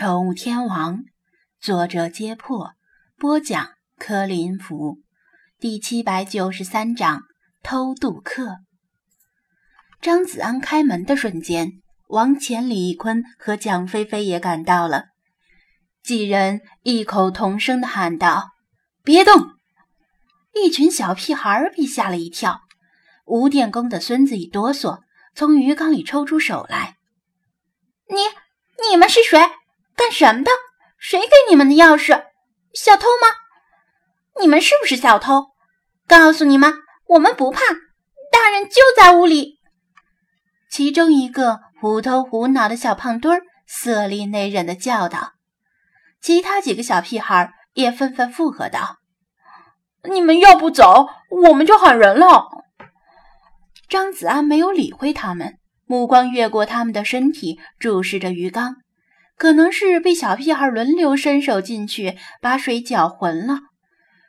宠物天王，作者：揭破，播讲：柯林福，第七百九十三章偷渡客。张子安开门的瞬间，王乾、李坤和蒋菲菲也赶到了。几人异口同声的喊道：“别动！”一群小屁孩儿被吓了一跳。吴电工的孙子一哆嗦，从鱼缸里抽出手来：“你，你们是谁？”干什么的？谁给你们的钥匙？小偷吗？你们是不是小偷？告诉你们，我们不怕，大人就在屋里。其中一个虎头虎脑的小胖墩儿色厉内荏的叫道，其他几个小屁孩也纷纷附和道：“你们要不走，我们就喊人了。”张子安没有理会他们，目光越过他们的身体，注视着鱼缸。可能是被小屁孩轮流伸手进去，把水搅浑了。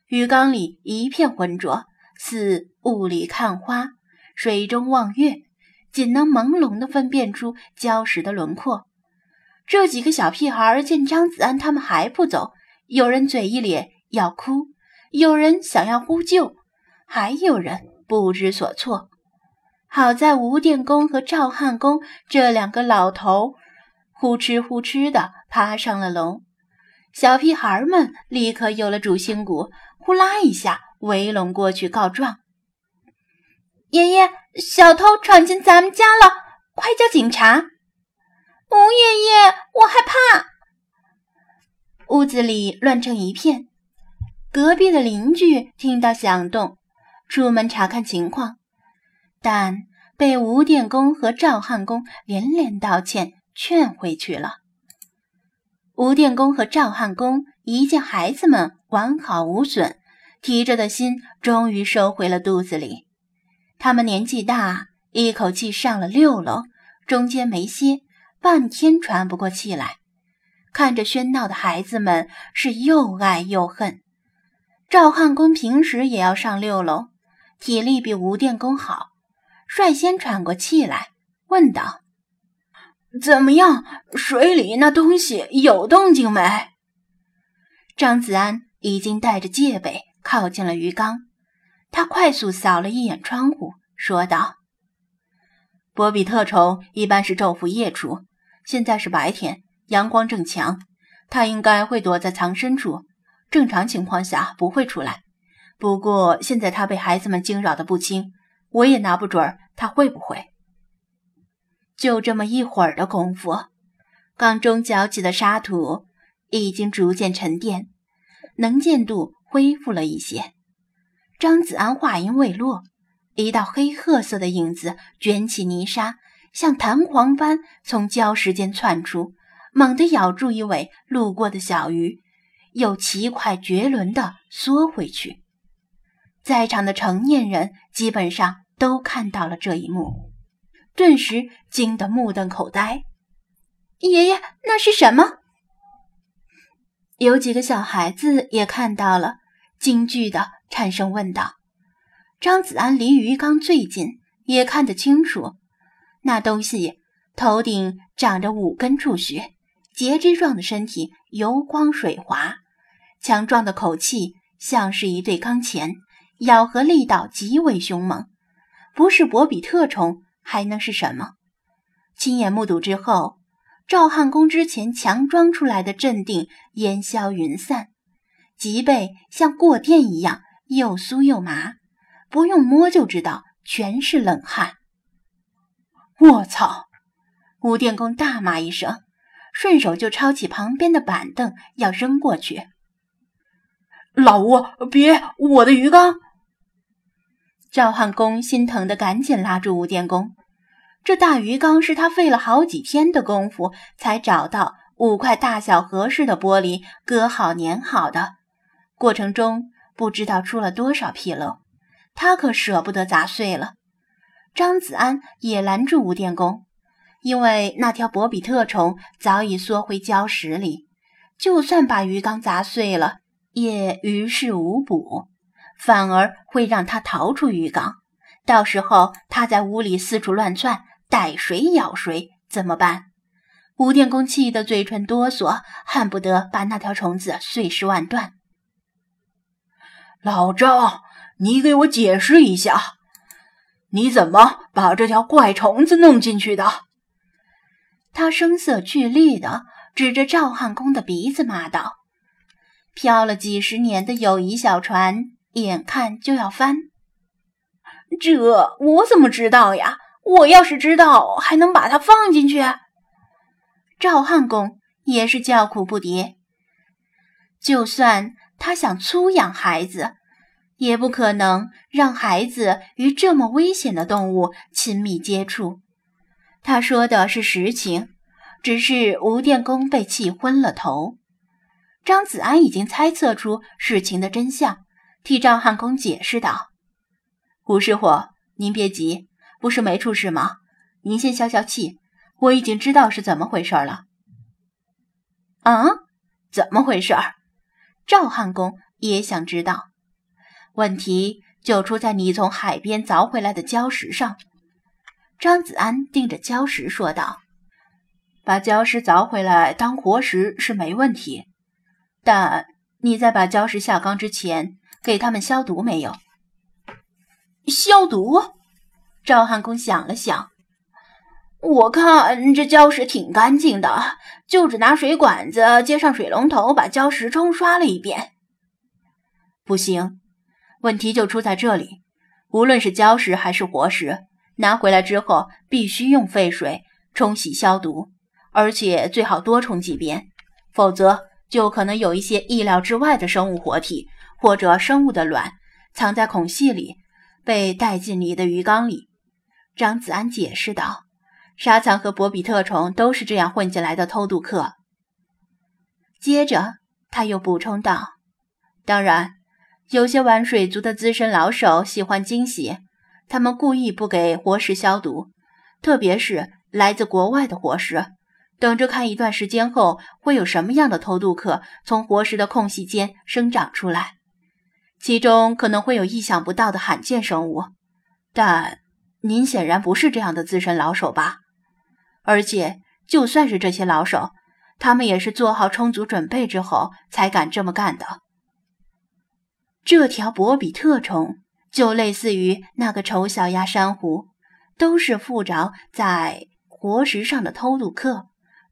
鱼缸里一片浑浊，似雾里看花，水中望月，仅能朦胧地分辨出礁石的轮廓。这几个小屁孩见张子安他们还不走，有人嘴一咧要哭，有人想要呼救，还有人不知所措。好在吴电工和赵汉公这两个老头。呼哧呼哧的爬上了楼，小屁孩们立刻有了主心骨，呼啦一下围拢过去告状：“爷爷，小偷闯进咱们家了，快叫警察！”吴爷爷，我害怕。屋子里乱成一片，隔壁的邻居听到响动，出门查看情况，但被吴电工和赵汉公连连道歉。劝回去了。吴电工和赵汉公一见孩子们完好无损，提着的心终于收回了肚子里。他们年纪大，一口气上了六楼，中间没歇，半天喘不过气来。看着喧闹的孩子们，是又爱又恨。赵汉公平时也要上六楼，体力比吴电工好，率先喘过气来，问道。怎么样？水里那东西有动静没？张子安已经带着戒备靠近了鱼缸，他快速扫了一眼窗户，说道：“波比特虫一般是昼伏夜出，现在是白天，阳光正强，它应该会躲在藏身处，正常情况下不会出来。不过现在它被孩子们惊扰的不轻，我也拿不准它会不会。”就这么一会儿的功夫，缸中搅起的沙土已经逐渐沉淀，能见度恢复了一些。张子安话音未落，一道黑褐色的影子卷起泥沙，像弹簧般从礁石间窜出，猛地咬住一尾路过的小鱼，又奇快绝伦地缩回去。在场的成年人基本上都看到了这一幕。顿时惊得目瞪口呆。爷爷，那是什么？有几个小孩子也看到了，惊惧的颤声问道。张子安离鱼缸最近，也看得清楚，那东西头顶长着五根触须，节肢状的身体油光水滑，强壮的口气像是一对钢钳，咬合力道极为凶猛，不是博比特虫。还能是什么？亲眼目睹之后，赵汉公之前强装出来的镇定烟消云散，脊背像过电一样又酥又麻，不用摸就知道全是冷汗。我操！吴电工大骂一声，顺手就抄起旁边的板凳要扔过去。老吴，别！我的鱼缸！赵汉公心疼的赶紧拉住吴电工。这大鱼缸是他费了好几天的功夫才找到五块大小合适的玻璃，割好粘好的。过程中不知道出了多少纰漏，他可舍不得砸碎了。张子安也拦住吴电工，因为那条博比特虫早已缩回礁石里，就算把鱼缸砸碎了，也于事无补，反而会让他逃出鱼缸。到时候他在屋里四处乱窜。逮谁咬谁怎么办？吴电工气得嘴唇哆嗦，恨不得把那条虫子碎尸万段。老赵，你给我解释一下，你怎么把这条怪虫子弄进去的？他声色俱厉的指着赵汉公的鼻子骂道：“漂了几十年的友谊小船，眼看就要翻。这我怎么知道呀？我要是知道，还能把它放进去？”赵汉公也是叫苦不迭。就算他想粗养孩子，也不可能让孩子与这么危险的动物亲密接触。他说的是实情，只是吴电工被气昏了头。张子安已经猜测出事情的真相，替赵汉公解释道：“吴师傅，您别急，不是没出事吗？您先消消气。”我已经知道是怎么回事了。啊，怎么回事？赵汉公也想知道。问题就出在你从海边凿回来的礁石上。张子安盯着礁石说道：“把礁石凿回来当活石是没问题，但你在把礁石下缸之前，给他们消毒没有？”消毒？赵汉公想了想。我看这礁石挺干净的，就只拿水管子接上水龙头，把礁石冲刷了一遍。不行，问题就出在这里。无论是礁石还是活石，拿回来之后必须用沸水冲洗消毒，而且最好多冲几遍，否则就可能有一些意料之外的生物活体或者生物的卵藏在孔隙里，被带进你的鱼缸里。张子安解释道。沙蚕和博比特虫都是这样混进来的偷渡客。接着，他又补充道：“当然，有些玩水族的资深老手喜欢惊喜，他们故意不给活石消毒，特别是来自国外的活石，等着看一段时间后会有什么样的偷渡客从活石的空隙间生长出来，其中可能会有意想不到的罕见生物。但您显然不是这样的资深老手吧？”而且，就算是这些老手，他们也是做好充足准备之后才敢这么干的。这条博比特虫就类似于那个丑小鸭珊瑚，都是附着在活石上的偷渡客。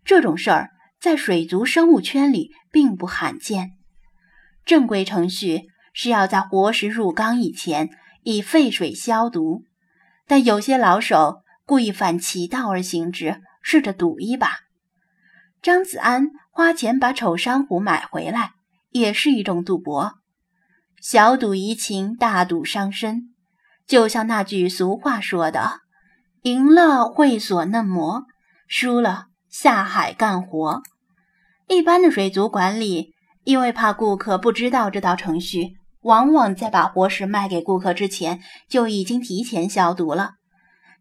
这种事儿在水族生物圈里并不罕见。正规程序是要在活石入缸以前以沸水消毒，但有些老手故意反其道而行之。试着赌一把。张子安花钱把丑珊瑚买回来，也是一种赌博。小赌怡情，大赌伤身。就像那句俗话说的：“赢了会所嫩模，输了下海干活。”一般的水族馆里，因为怕顾客不知道这道程序，往往在把活石卖给顾客之前就已经提前消毒了。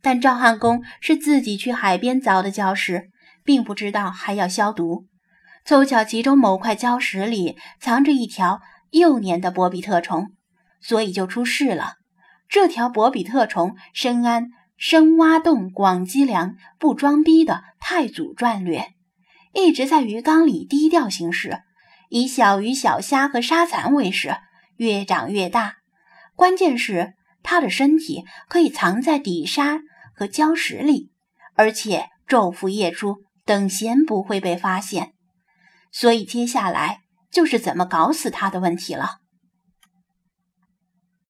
但赵汉公是自己去海边凿的礁石，并不知道还要消毒。凑巧其中某块礁石里藏着一条幼年的博比特虫，所以就出事了。这条博比特虫深谙深挖洞、广积粮、不装逼的太祖战略，一直在鱼缸里低调行事，以小鱼、小虾和沙蚕为食，越长越大。关键是它的身体可以藏在底沙。和礁石里，而且昼伏夜出，等闲不会被发现。所以接下来就是怎么搞死它的问题了。